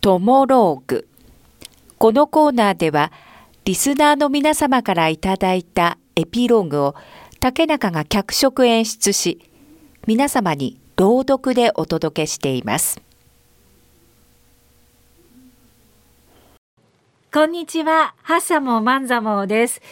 トモローグ。このコーナーでは、リスナーの皆様からいただいたエピローグを竹中が脚色演出し、皆様に朗読でお届けしています。こんにちは、ハッサモマンザモです。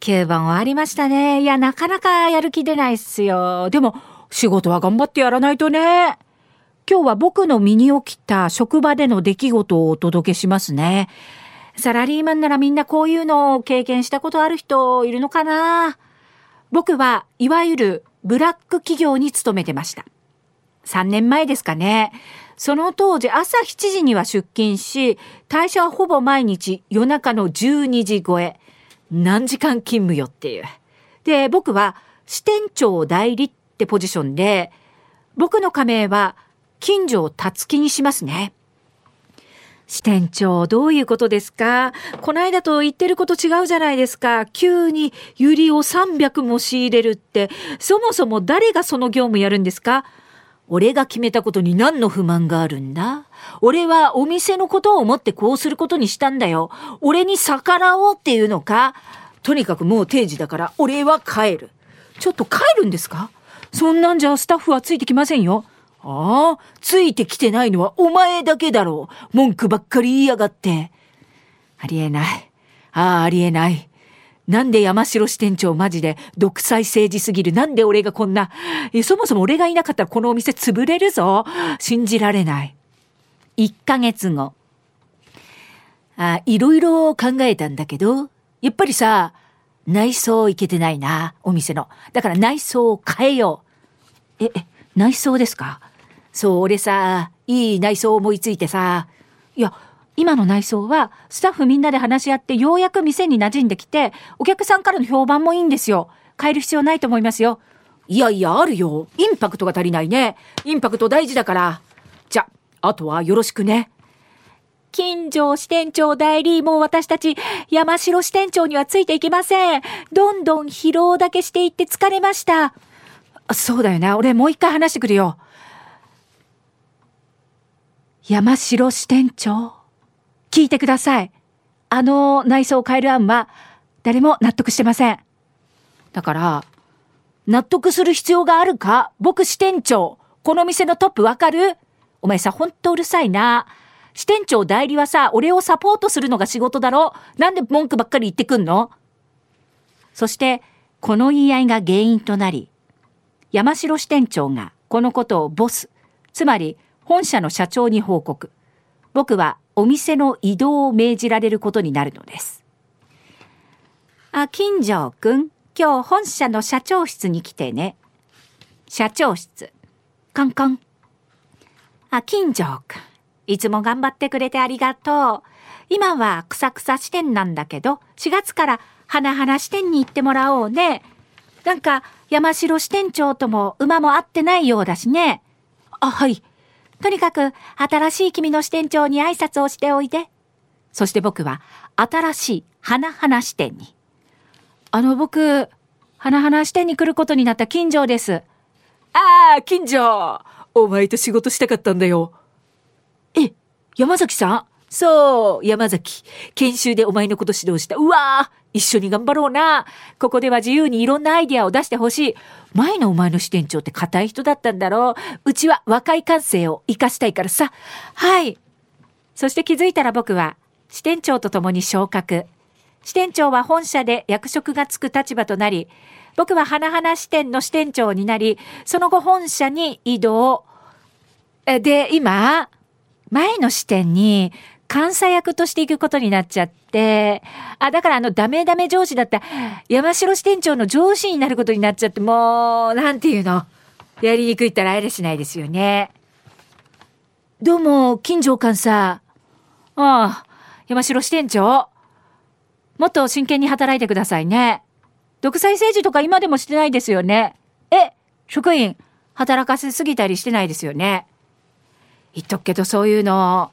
9番終わりましたね。いや、なかなかやる気出ないっすよ。でも、仕事は頑張ってやらないとね。今日は僕の身に起きた職場での出来事をお届けしますね。サラリーマンならみんなこういうのを経験したことある人いるのかな？僕はいわゆるブラック企業に勤めてました。3年前ですかね。その当時朝7時には出勤し、退社はほぼ毎日夜中の12時超え。何時間勤務よっていう。で、僕は支店長代理ってポジションで、僕の加盟は近所をたつきにしますね。支店長、どういうことですか？こないだと言ってること違うじゃないですか。急にユリを300も仕入れるって、そもそも誰がその業務やるんですか？俺が決めたことに何の不満があるんだ？俺はお店のことを思ってこうすることにしたんだよ。俺に逆らおうっていうのか？とにかくもう定時だから俺は帰る。ちょっと帰るんですか？そんなんじゃスタッフはついてきませんよ。ああ、ついてきてないのはお前だけだろう。文句ばっかり言いやがって。ありえない。ああ、ありえない。なんで山城支店長マジで独裁政治すぎる。なんで俺がこんな。そもそも俺がいなかったらこのお店潰れるぞ。信じられない。1ヶ月後。あ、いろいろ考えたんだけど、やっぱりさ、内装いけてないな、お店の。だから内装を変えよう。え、え、内装ですか？そう、俺さ、いい内装思いついてさ、いや、今の内装はスタッフみんなで話し合ってようやく店に馴染んできて、お客さんからの評判もいいんですよ。変える必要ないと思いますよ。いやいや、あるよ。インパクトが足りないね。インパクト大事だから。じゃ、あとはよろしくね。金城支店長代理も私たち山城支店長にはついていけません。どんどん疲労だけしていって疲れました。そうだよな。俺もう一回話してくるよ。山城支店長。聞いてください。あの内装を変える案は誰も納得してません。だから、納得する必要があるか僕支店長。この店のトップわかる？お前さ、ほんとうるさいな。支店長代理はさ、俺をサポートするのが仕事だろなんで文句ばっかり言ってくんの？そして、この言い合いが原因となり、山城支店長がこのことをボス、つまり本社の社長に報告。僕はお店の移動を命じられることになるのです。あ、金城くん、今日本社の社長室に来てね。社長室。カンカン。あ、金城くん、いつも頑張ってくれてありがとう。今は草草支店なんだけど、4月から花々支店に行ってもらおうね。なんか、山城支店長とも馬も合ってないようだしね。あ、はい。とにかく、新しい君の支店長に挨拶をしておいで。そして僕は、新しい花々支店に。あの僕、花々支店に来ることになった金城です。ああ、金城お前と仕事したかったんだよ。え、山崎さん？そう、山崎。研修でお前のこと指導した。うわー一緒に頑張ろうな。ここでは自由にいろんなアイディアを出してほしい。前のお前の支店長って硬い人だったんだろう。うちは若い感性を活かしたいからさ。はい。そして気づいたら僕は支店長と共に昇格。支店長は本社で役職がつく立場となり、僕は花々支店の支店長になり、その後本社に移動。で、今、前の支店に監査役として行くことになっちゃって、あ、だからあのダメダメ上司だった山城支店長の上司になることになっちゃって、もう、なんていうの。やりにくいったらあれしないですよね。どうも、金城監査。ああ、山城支店長。もっと真剣に働いてくださいね。独裁政治とか今でもしてないですよね。え、職員、働かせすぎたりしてないですよね。言っとくけどそういうの、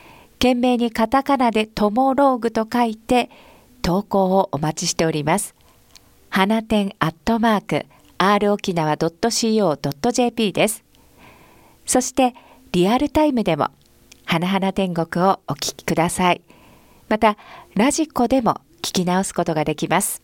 懸命にカタカナでトモローグと書いて投稿をお待ちしております。花店アットマーク r 沖縄 .co.jp です。そしてリアルタイムでも花々天国をお聞きください。またラジコでも聞き直すことができます。